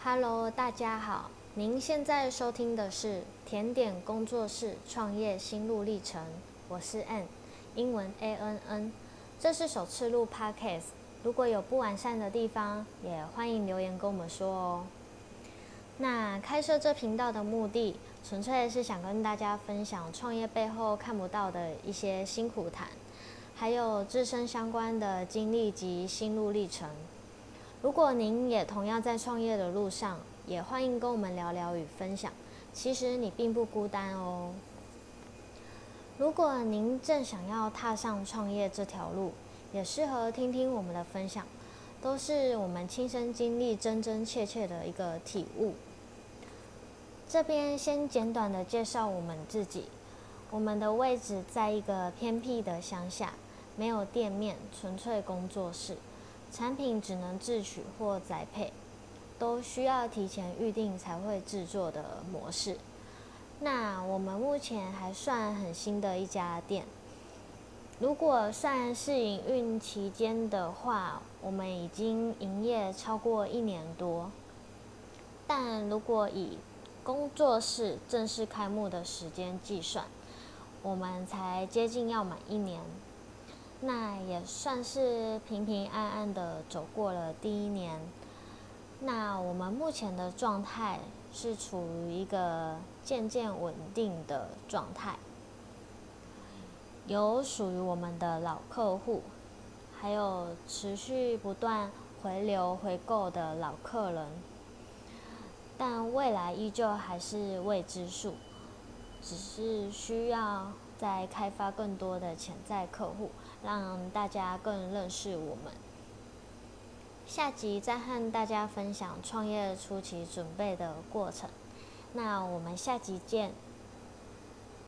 Hello，大家好，您现在收听的是甜点工作室创业心路历程，我是 Ann，英文 A N N，这是首次录 Podcast，如果有不完善的地方，也欢迎留言跟我们说哦。那开设这频道的目的，纯粹是想跟大家分享创业背后看不到的一些辛苦谈，还有自身相关的经历及心路历程。如果您也同样在创业的路上，也欢迎跟我们聊聊与分享。其实你并不孤单哦。如果您正想要踏上创业这条路，也适合听听我们的分享，都是我们亲身经历真真切切的一个体悟。这边先简短的介绍我们自己，我们的位置在一个偏僻的乡下，没有店面，纯粹工作室。产品只能自取或宅配，都需要提前预定才会制作的模式。那我们目前还算很新的一家店，如果算试营运期间的话，我们已经营业超过一年多。但如果以工作室正式开幕的时间计算，我们才接近要满一年。那也算是平平安安的走过了第一年。那我们目前的状态是处于一个渐渐稳定的状态，有属于我们的老客户，还有持续不断回流回购的老客人，但未来依旧还是未知数，只是需要再开发更多的潜在客户。让大家更认识我们。下集再和大家分享创业初期准备的过程。那我们下集见。